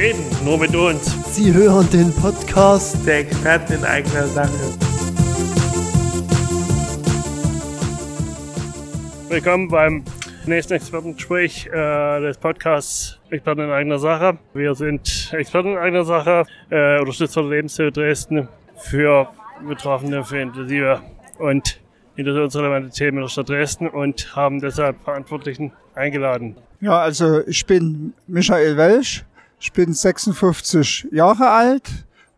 reden, nur mit uns. Sie hören den Podcast Der Experte in eigener Sache. Willkommen beim nächsten Expertengespräch äh, des Podcasts Experten in eigener Sache. Wir sind Experten in eigener Sache, äh, Unterstützer der Lebenshilfe Dresden für Betroffene, für Intensive und relevante Themen in der Stadt Dresden und haben deshalb Verantwortlichen eingeladen. Ja, also ich bin Michael Welsch, ich bin 56 Jahre alt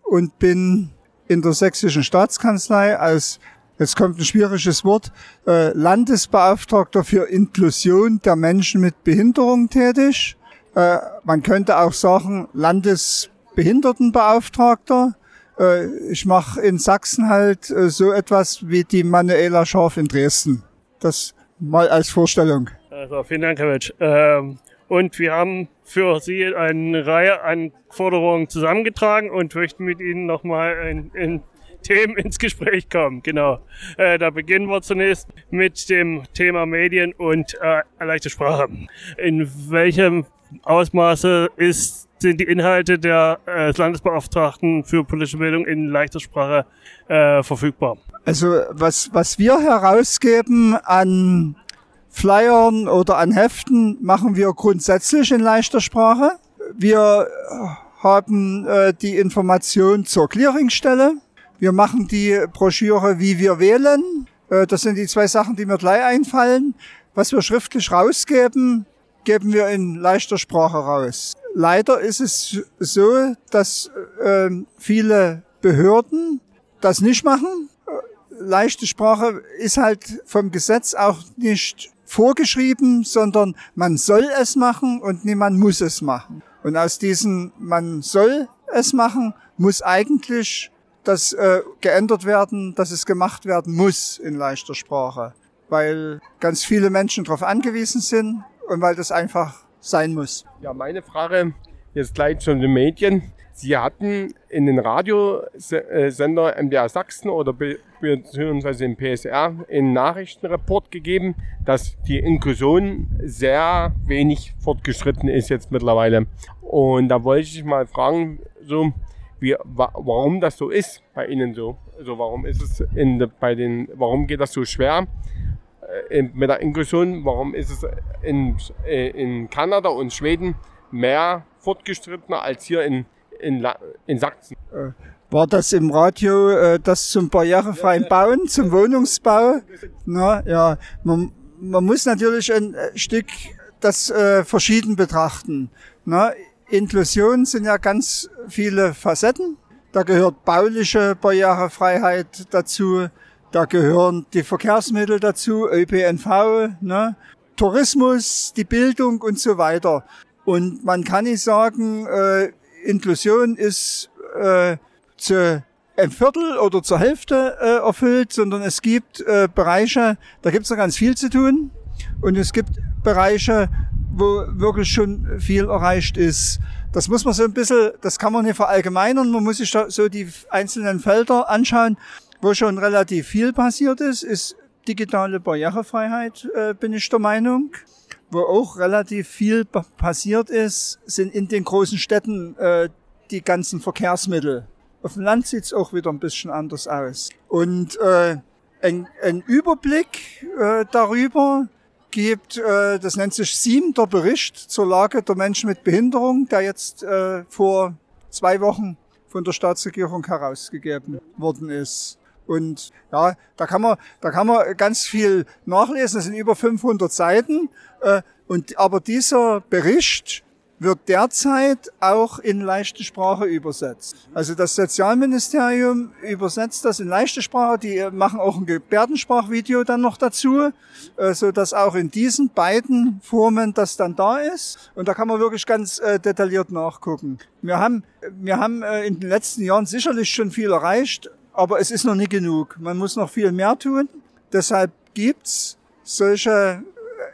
und bin in der sächsischen Staatskanzlei als, jetzt kommt ein schwieriges Wort, äh, Landesbeauftragter für Inklusion der Menschen mit Behinderung tätig. Äh, man könnte auch sagen Landesbehindertenbeauftragter. Äh, ich mache in Sachsen halt so etwas wie die Manuela Scharf in Dresden. Das mal als Vorstellung. Also vielen Dank, Herr Welsch. Ähm, und wir haben für Sie eine Reihe an Forderungen zusammengetragen und möchten mit Ihnen nochmal in, in Themen ins Gespräch kommen. Genau. Äh, da beginnen wir zunächst mit dem Thema Medien und äh, leichte Sprache. In welchem Ausmaße ist, sind die Inhalte der, äh, des Landesbeauftragten für politische Bildung in leichter Sprache äh, verfügbar? Also was, was wir herausgeben an Flyern oder an Heften machen wir grundsätzlich in leichter Sprache. Wir haben äh, die Information zur Clearingstelle. Wir machen die Broschüre Wie wir wählen. Äh, das sind die zwei Sachen, die mir gleich einfallen. Was wir schriftlich rausgeben, geben wir in leichter Sprache raus. Leider ist es so, dass äh, viele Behörden das nicht machen. Leichte Sprache ist halt vom Gesetz auch nicht vorgeschrieben, sondern man soll es machen und niemand muss es machen. Und aus diesem man soll es machen, muss eigentlich das äh, geändert werden, dass es gemacht werden muss in leichter Sprache, weil ganz viele Menschen darauf angewiesen sind und weil das einfach sein muss. Ja, meine Frage jetzt gleich zu den Medien. Sie hatten in den Radiosender MDR Sachsen oder beziehungsweise im PSR einen Nachrichtenreport gegeben, dass die Inklusion sehr wenig fortgeschritten ist jetzt mittlerweile. Und da wollte ich mal fragen, so, wie, warum das so ist bei Ihnen so. Also warum ist es in, bei den, warum geht das so schwer äh, mit der Inklusion? Warum ist es in, äh, in Kanada und Schweden mehr fortgeschrittener als hier in in, in Sachsen. Äh, war das im Radio äh, das zum barrierefreien Bauen, zum Wohnungsbau? Na, ja, man, man muss natürlich ein äh, Stück das äh, verschieden betrachten. Na, Inklusion sind ja ganz viele Facetten. Da gehört bauliche Barrierefreiheit dazu, da gehören die Verkehrsmittel dazu, ÖPNV, ne? Tourismus, die Bildung und so weiter. Und man kann nicht sagen, äh, Inklusion ist äh, zu ein Viertel oder zur Hälfte äh, erfüllt, sondern es gibt äh, Bereiche, da gibt es noch ganz viel zu tun. Und es gibt Bereiche, wo wirklich schon viel erreicht ist. Das muss man so ein bisschen, das kann man nicht verallgemeinern, man muss sich da so die einzelnen Felder anschauen, wo schon relativ viel passiert ist, ist digitale Barrierefreiheit, äh, bin ich der Meinung wo auch relativ viel passiert ist, sind in den großen Städten äh, die ganzen Verkehrsmittel. Auf dem Land sieht's auch wieder ein bisschen anders aus. Und äh, ein, ein Überblick äh, darüber gibt, äh, das nennt sich siebter Bericht zur Lage der Menschen mit Behinderung, der jetzt äh, vor zwei Wochen von der Staatsregierung herausgegeben worden ist. Und ja, da kann man, da kann man ganz viel nachlesen. Das sind über 500 Seiten. Äh, und aber dieser Bericht wird derzeit auch in leichte Sprache übersetzt. Also das Sozialministerium übersetzt das in leichte Sprache. Die machen auch ein Gebärdensprachvideo dann noch dazu, äh, so dass auch in diesen beiden Formen das dann da ist. Und da kann man wirklich ganz äh, detailliert nachgucken. Wir haben, wir haben in den letzten Jahren sicherlich schon viel erreicht, aber es ist noch nicht genug. Man muss noch viel mehr tun. Deshalb gibt's solche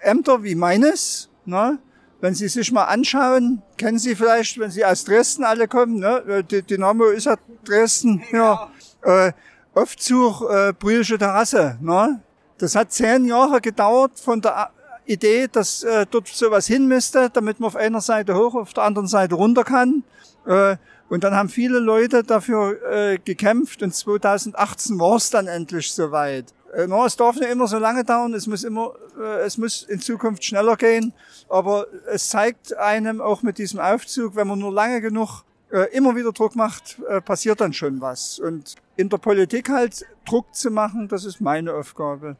Ämter wie meines. Ne? Wenn Sie sich mal anschauen, kennen Sie vielleicht, wenn Sie aus Dresden alle kommen, ne? die Dynamo ist ja Dresden, ja. Äh, Aufzug äh, Brühlsche Terrasse. Ne? Das hat zehn Jahre gedauert von der Idee, dass äh, dort sowas hin müsste, damit man auf einer Seite hoch, auf der anderen Seite runter kann. Äh, und dann haben viele Leute dafür äh, gekämpft und 2018 war es dann endlich soweit. Äh, es darf nicht immer so lange dauern, es muss immer, äh, es muss in Zukunft schneller gehen, aber es zeigt einem auch mit diesem Aufzug, wenn man nur lange genug äh, immer wieder Druck macht, äh, passiert dann schon was. Und in der Politik halt Druck zu machen, das ist meine Aufgabe.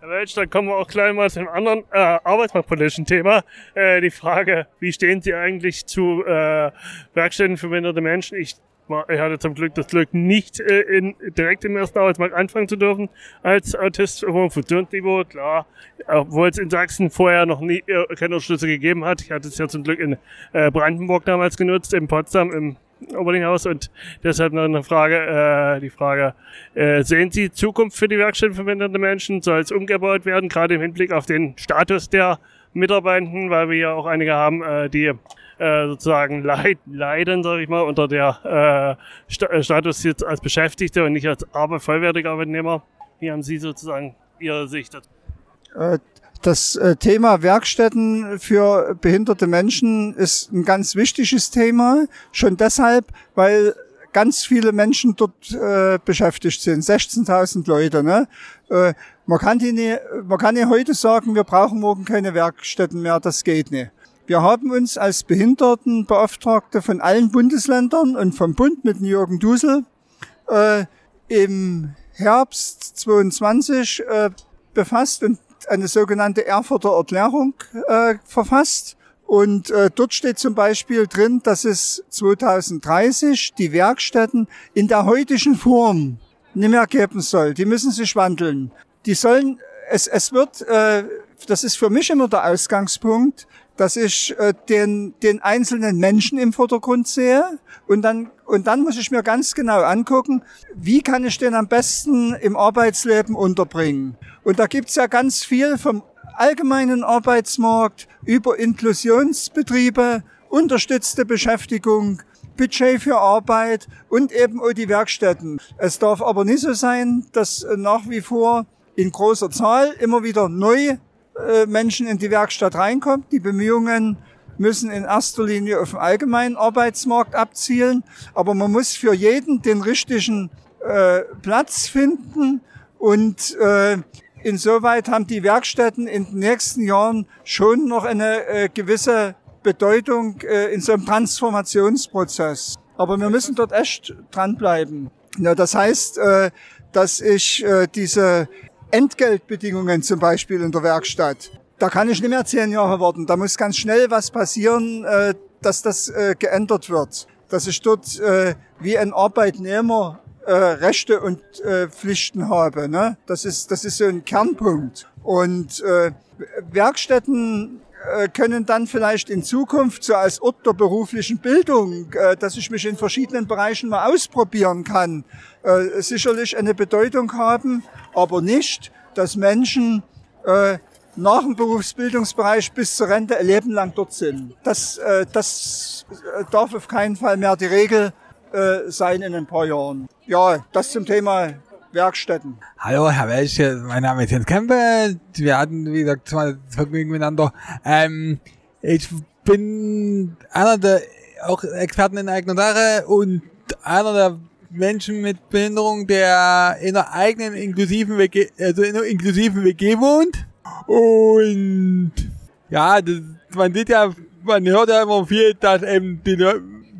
Welch, dann kommen wir auch gleich mal zu einem anderen äh, arbeitsmarktpolitischen Thema. Äh, die Frage, wie stehen Sie eigentlich zu äh, Werkstätten für behinderte Menschen? Ich, ich hatte zum Glück das Glück, nicht äh, in, direkt im ersten Arbeitsmarkt anfangen zu dürfen als Autist vom Funktionsniveau. Klar, obwohl es in Sachsen vorher noch nie äh, keine Unterstützung gegeben hat. Ich hatte es ja zum Glück in äh, Brandenburg damals genutzt, in Potsdam, im Oberlinghaus und deshalb noch eine Frage, äh, die Frage, äh, sehen Sie Zukunft für die Werkstätten für behinderte Menschen? Soll es umgebaut werden, gerade im Hinblick auf den Status der Mitarbeitenden, weil wir ja auch einige haben, äh, die äh, sozusagen leid, leiden, sage ich mal, unter der äh, St äh, Status jetzt als Beschäftigte und nicht als Arbeit, vollwertiger Arbeitnehmer. Wie haben Sie sozusagen Ihre Sicht dazu? Das äh, Thema Werkstätten für behinderte Menschen ist ein ganz wichtiges Thema. Schon deshalb, weil ganz viele Menschen dort äh, beschäftigt sind. 16.000 Leute. Ne? Äh, man, kann die nicht, man kann nicht heute sagen, wir brauchen morgen keine Werkstätten mehr. Das geht nicht. Wir haben uns als Behindertenbeauftragte von allen Bundesländern und vom Bund mit Jürgen Dusel äh, im Herbst 22 äh, befasst und eine sogenannte Erfurter Erklärung äh, verfasst. Und äh, dort steht zum Beispiel drin, dass es 2030 die Werkstätten in der heutigen Form nicht mehr geben soll. Die müssen sich wandeln. Die sollen, es, es wird, äh, das ist für mich immer der Ausgangspunkt, dass ich äh, den, den einzelnen Menschen im Vordergrund sehe und dann, und dann muss ich mir ganz genau angucken, wie kann ich den am besten im Arbeitsleben unterbringen. Und da gibt's ja ganz viel vom allgemeinen Arbeitsmarkt über Inklusionsbetriebe, unterstützte Beschäftigung, Budget für Arbeit und eben auch die Werkstätten. Es darf aber nicht so sein, dass nach wie vor in großer Zahl immer wieder neu Menschen in die Werkstatt reinkommt. Die Bemühungen müssen in erster Linie auf den allgemeinen Arbeitsmarkt abzielen, aber man muss für jeden den richtigen äh, Platz finden und äh, insoweit haben die Werkstätten in den nächsten Jahren schon noch eine äh, gewisse Bedeutung äh, in so einem Transformationsprozess. Aber wir müssen dort echt dranbleiben. Ja, das heißt, äh, dass ich äh, diese Entgeltbedingungen zum Beispiel in der Werkstatt. Da kann ich nicht mehr zehn Jahre warten. Da muss ganz schnell was passieren, äh, dass das äh, geändert wird. Dass ich dort äh, wie ein Arbeitnehmer Rechte und Pflichten habe. Ne? Das, ist, das ist so ein Kernpunkt. Und Werkstätten können dann vielleicht in Zukunft so als Ort der beruflichen Bildung, dass ich mich in verschiedenen Bereichen mal ausprobieren kann, sicherlich eine Bedeutung haben aber nicht, dass Menschen äh, nach dem Berufsbildungsbereich bis zur Rente ein Leben lang dort sind. Das, äh, das äh, darf auf keinen Fall mehr die Regel äh, sein in ein paar Jahren. Ja, das zum Thema Werkstätten. Hallo, Herr Welche, mein Name ist Jens Kempe. Wir hatten, wie gesagt, zwei Vergnügen miteinander. Ähm, ich bin einer der auch Experten in eigener Sache und einer der Menschen mit Behinderung, der in einer eigenen inklusiven WG, also in einer inklusiven WG wohnt. Und ja, das, man sieht ja, man hört ja immer viel, dass eben die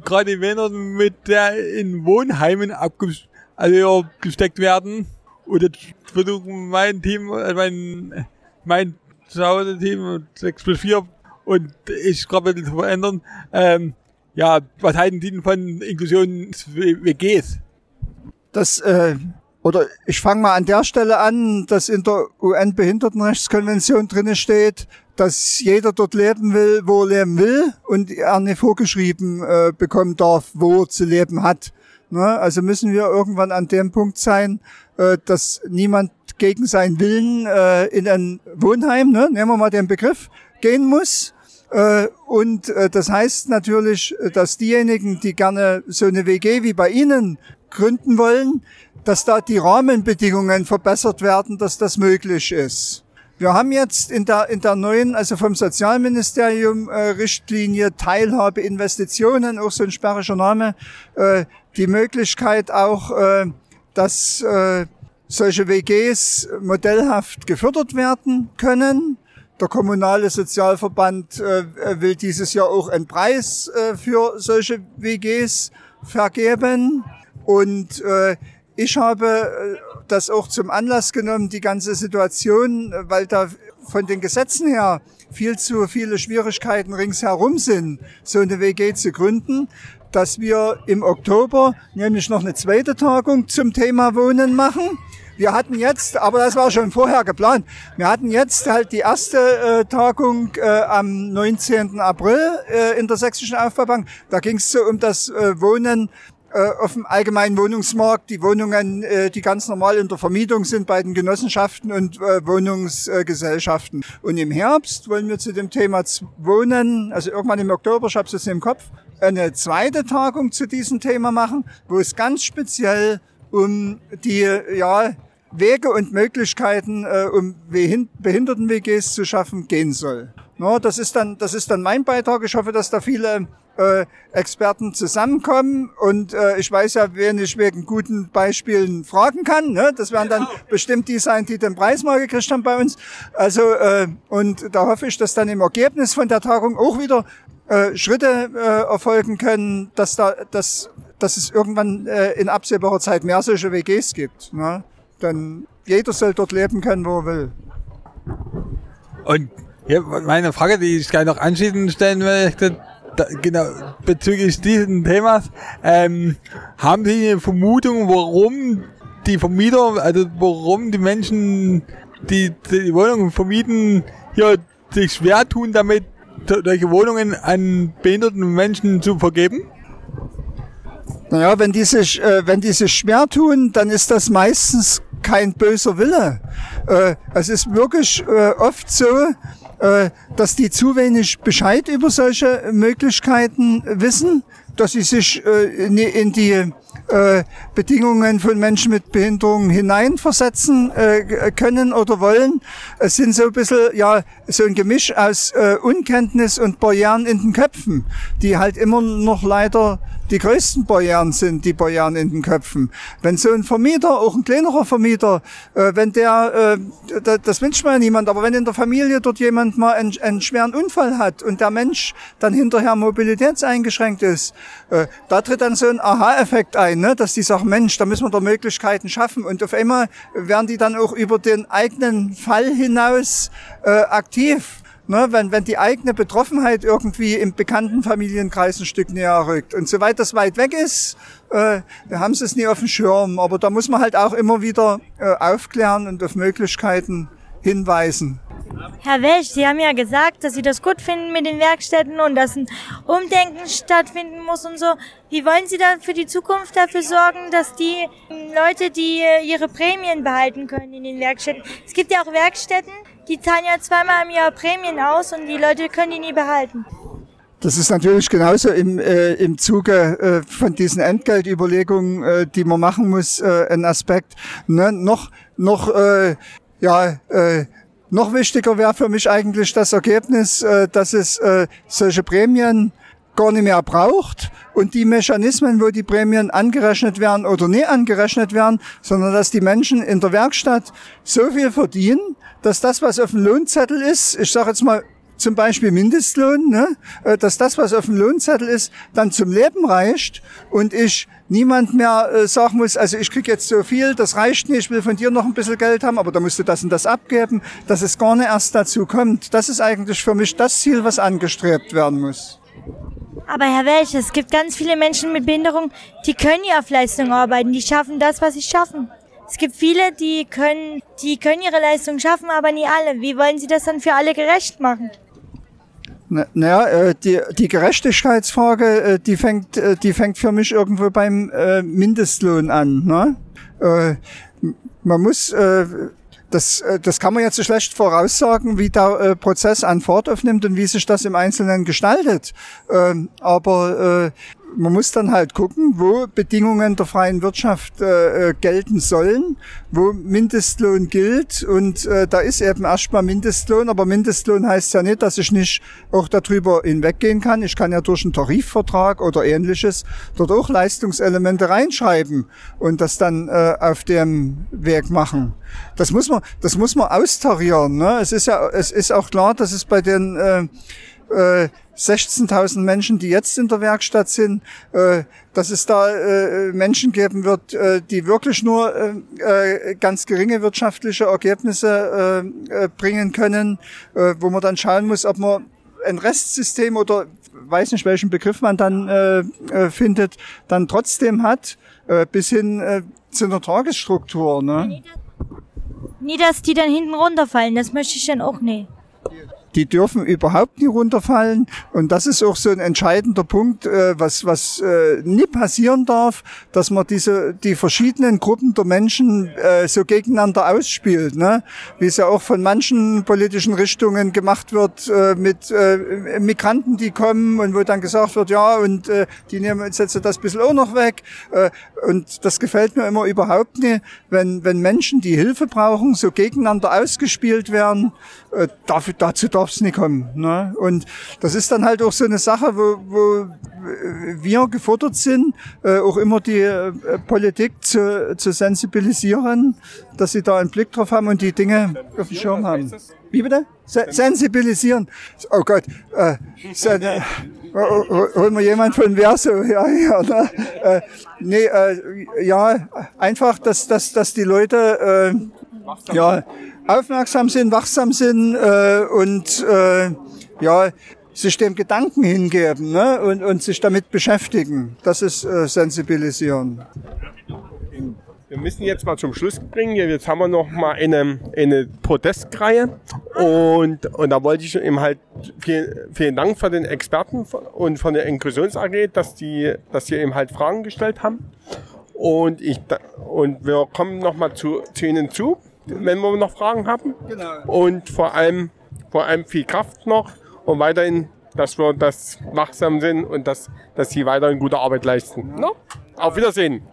gerade die Männer mit der in Wohnheimen abgesteckt also gesteckt werden. Und jetzt versuchen mein Team, also mein, mein Zuhause-Team 6 plus 4 und ich ein bisschen zu verändern, ähm, ja, was halten Sie denn von Inklusions-WGs? Das, äh, oder ich fange mal an der Stelle an, dass in der UN-Behindertenrechtskonvention drinne steht, dass jeder dort leben will, wo er leben will und er nicht vorgeschrieben äh, bekommen darf, wo er zu leben hat. Ne? Also müssen wir irgendwann an dem Punkt sein, äh, dass niemand gegen seinen Willen äh, in ein Wohnheim, ne? nehmen wir mal den Begriff, gehen muss, äh, und äh, das heißt natürlich, dass diejenigen, die gerne so eine WG wie bei Ihnen gründen wollen, dass da die Rahmenbedingungen verbessert werden, dass das möglich ist. Wir haben jetzt in der, in der neuen, also vom Sozialministerium äh, Richtlinie Teilhabe Investitionen, auch so ein sperrischer Name, äh, die Möglichkeit auch, äh, dass äh, solche WGs modellhaft gefördert werden können. Der kommunale Sozialverband äh, will dieses Jahr auch einen Preis äh, für solche WGs vergeben. Und äh, ich habe äh, das auch zum Anlass genommen, die ganze Situation, äh, weil da von den Gesetzen her viel zu viele Schwierigkeiten ringsherum sind, so eine WG zu gründen, dass wir im Oktober nämlich noch eine zweite Tagung zum Thema Wohnen machen. Wir hatten jetzt, aber das war schon vorher geplant, wir hatten jetzt halt die erste äh, Tagung äh, am 19. April äh, in der Sächsischen Aufbaubank. Da ging es so um das äh, Wohnen äh, auf dem allgemeinen Wohnungsmarkt, die Wohnungen, äh, die ganz normal in der Vermietung sind bei den Genossenschaften und äh, Wohnungsgesellschaften. Und im Herbst wollen wir zu dem Thema Wohnen, also irgendwann im Oktober, ich habe es jetzt im Kopf, eine zweite Tagung zu diesem Thema machen, wo es ganz speziell um die ja, Wege und Möglichkeiten, äh, um Behinderten-WGs zu schaffen, gehen soll. No, das, ist dann, das ist dann mein Beitrag. Ich hoffe, dass da viele äh, Experten zusammenkommen und äh, ich weiß ja, wen ich wegen guten Beispielen fragen kann. Ne? Das werden dann bestimmt die sein, die den Preis mal gekriegt haben bei uns. Also äh, und da hoffe ich, dass dann im Ergebnis von der Tagung auch wieder äh, Schritte äh, erfolgen können, dass da dass, dass es irgendwann äh, in absehbarer Zeit mehr solche WGs gibt. Ne? Dann jeder soll dort leben können, wo er will. Und ja, meine Frage, die ich gleich noch anschließend stellen möchte, da, genau, bezüglich dieses Themas, ähm, haben Sie eine Vermutung, warum die Vermieter, also warum die Menschen, die die Wohnungen vermieten, hier sich schwer tun, damit solche Wohnungen an behinderten Menschen zu vergeben? Naja, wenn die sich, äh, wenn die sich schwer tun, dann ist das meistens kein böser Wille. Äh, es ist wirklich äh, oft so, dass die zu wenig Bescheid über solche Möglichkeiten wissen, dass sie sich äh, in die äh, Bedingungen von Menschen mit Behinderungen hineinversetzen äh, können oder wollen. Es sind so ein bisschen, ja, so ein Gemisch aus äh, Unkenntnis und Barrieren in den Köpfen, die halt immer noch leider die größten Barrieren sind, die Barrieren in den Köpfen. Wenn so ein Vermieter, auch ein kleinerer Vermieter, äh, wenn der, äh, das, das wünscht man ja niemand, aber wenn in der Familie dort jemand mal einen, einen schweren Unfall hat und der Mensch dann hinterher mobilitätseingeschränkt ist, äh, da tritt dann so ein Aha-Effekt ein, ne? dass die sagen, Mensch, da müssen wir da Möglichkeiten schaffen. Und auf einmal werden die dann auch über den eigenen Fall hinaus äh, aktiv. Ne, wenn, wenn die eigene Betroffenheit irgendwie im bekannten Familienkreis ein Stück näher rückt. Und soweit das weit weg ist, äh, haben es nie auf dem Schirm. Aber da muss man halt auch immer wieder äh, aufklären und auf Möglichkeiten hinweisen. Herr Welch, Sie haben ja gesagt, dass Sie das gut finden mit den Werkstätten und dass ein Umdenken stattfinden muss und so. Wie wollen Sie da für die Zukunft dafür sorgen, dass die Leute, die ihre Prämien behalten können in den Werkstätten? Es gibt ja auch Werkstätten, die zahlen ja zweimal im Jahr Prämien aus und die Leute können die nie behalten. Das ist natürlich genauso im, äh, im Zuge äh, von diesen Entgeltüberlegungen, äh, die man machen muss, äh, ein Aspekt. Ne? Noch, noch, äh, ja, äh, noch wichtiger wäre für mich eigentlich das Ergebnis, äh, dass es äh, solche Prämien gar nicht mehr braucht und die Mechanismen, wo die Prämien angerechnet werden oder nicht angerechnet werden, sondern dass die Menschen in der Werkstatt so viel verdienen, dass das, was auf dem Lohnzettel ist, ich sage jetzt mal zum Beispiel Mindestlohn, ne, äh, dass das, was auf dem Lohnzettel ist, dann zum Leben reicht und ich niemand mehr äh, sagen muss, also ich krieg jetzt so viel, das reicht nicht, ich will von dir noch ein bisschen Geld haben, aber da musst du das und das abgeben, dass es gar nicht erst dazu kommt. Das ist eigentlich für mich das Ziel, was angestrebt werden muss. Aber Herr Welch, es gibt ganz viele Menschen mit Behinderung, die können ja auf Leistung arbeiten, die schaffen das, was sie schaffen. Es gibt viele, die können, die können ihre Leistung schaffen, aber nie alle. Wie wollen Sie das dann für alle gerecht machen? Naja, äh, die, die Gerechtigkeitsfrage, äh, die fängt, äh, die fängt für mich irgendwo beim Mindestlohn an. Ne? Man muss, das, das kann man jetzt so schlecht voraussagen, wie der Prozess an Fahrt aufnimmt und wie sich das im Einzelnen gestaltet. Ähm, aber man muss dann halt gucken, wo Bedingungen der freien Wirtschaft äh, äh, gelten sollen, wo Mindestlohn gilt. Und äh, da ist eben erstmal Mindestlohn, aber Mindestlohn heißt ja nicht, dass ich nicht auch darüber hinweggehen kann. Ich kann ja durch einen Tarifvertrag oder ähnliches dort auch Leistungselemente reinschreiben und das dann äh, auf dem Weg machen. Das muss man, das muss man austarieren. Ne? Es ist ja, es ist auch klar, dass es bei den äh, äh, 16.000 Menschen, die jetzt in der Werkstatt sind, äh, dass es da äh, Menschen geben wird, äh, die wirklich nur ganz geringe wirtschaftliche Ergebnisse bringen können, wo man dann schauen muss, ob man ein Restsystem oder weiß nicht, welchen Begriff man dann äh, findet, dann trotzdem hat, äh, bis hin äh, zu einer Tagesstruktur. Ne? Nie, dass die dann hinten runterfallen, das möchte ich dann auch nicht die dürfen überhaupt nicht runterfallen. Und das ist auch so ein entscheidender Punkt, äh, was, was äh, nie passieren darf, dass man diese, die verschiedenen Gruppen der Menschen äh, so gegeneinander ausspielt. Ne? Wie es ja auch von manchen politischen Richtungen gemacht wird äh, mit äh, Migranten, die kommen und wo dann gesagt wird, ja, und äh, die nehmen jetzt das bisschen auch noch weg. Äh, und das gefällt mir immer überhaupt nicht, wenn, wenn Menschen, die Hilfe brauchen, so gegeneinander ausgespielt werden. Äh, dafür, dazu darf es nicht kommen. Ne? Und das ist dann halt auch so eine Sache, wo, wo wir gefordert sind, äh, auch immer die äh, Politik zu, zu sensibilisieren, dass sie da einen Blick drauf haben und die Dinge auf dem Schirm haben. Wie bitte? Se sensibilisieren. Oh Gott. Äh, äh, holen wir jemand von Verso. Ja, ja, ne? äh, nee, äh, ja, einfach, dass, dass, dass die Leute äh, ja, aufmerksam sind, wachsam sind äh, und äh, ja, sich dem Gedanken hingeben ne? und, und sich damit beschäftigen. Das ist äh, Sensibilisieren. Wir müssen jetzt mal zum Schluss bringen. Jetzt haben wir noch mal eine, eine Podestreihe und, und da wollte ich eben halt vielen, vielen Dank für den Experten und von der Inklusions AG, dass die, dass sie eben halt Fragen gestellt haben. Und ich, und wir kommen noch mal zu, zu Ihnen zu wenn wir noch Fragen haben. Genau. Und vor allem, vor allem viel Kraft noch und weiterhin, dass wir das wachsam sind und dass, dass sie weiterhin gute Arbeit leisten. Ja. No? Auf Wiedersehen.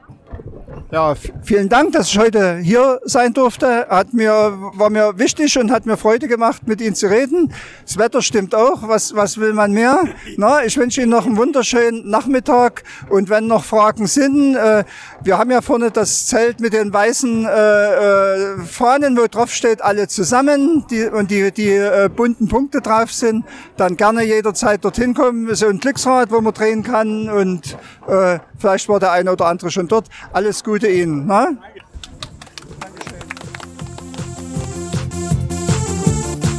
Ja, vielen Dank, dass ich heute hier sein durfte. Hat mir, war mir wichtig und hat mir Freude gemacht, mit Ihnen zu reden. Das Wetter stimmt auch. Was, was will man mehr? Na, ich wünsche Ihnen noch einen wunderschönen Nachmittag. Und wenn noch Fragen sind, äh, wir haben ja vorne das Zelt mit den weißen äh, äh, Fahnen, wo drauf steht, alle zusammen die, und die, die äh, bunten Punkte drauf sind. Dann gerne jederzeit dorthin kommen. So ein Glücksrad, wo man drehen kann und äh, vielleicht war der eine oder andere schon dort. Alles Gute Ihnen. Ne?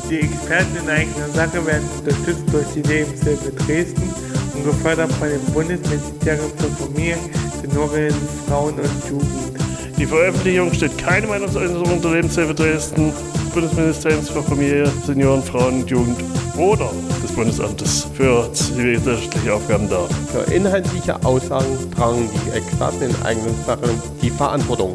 Die Experten in eigener Sache werden unterstützt durch die Lebenshilfe Dresden und gefördert von dem Bundesministerium für Familie, Senioren, Frauen und Jugend. Die Veröffentlichung steht keine Meinungsäußerung der Lebenshilfe Dresden, des Bundesministeriums für Familie, Senioren, Frauen und Jugend oder des Bundesamtes für zivilgesellschaftliche Aufgaben dar. Für inhaltliche Aussagen tragen die Experten in eigenen Sachen die Verantwortung.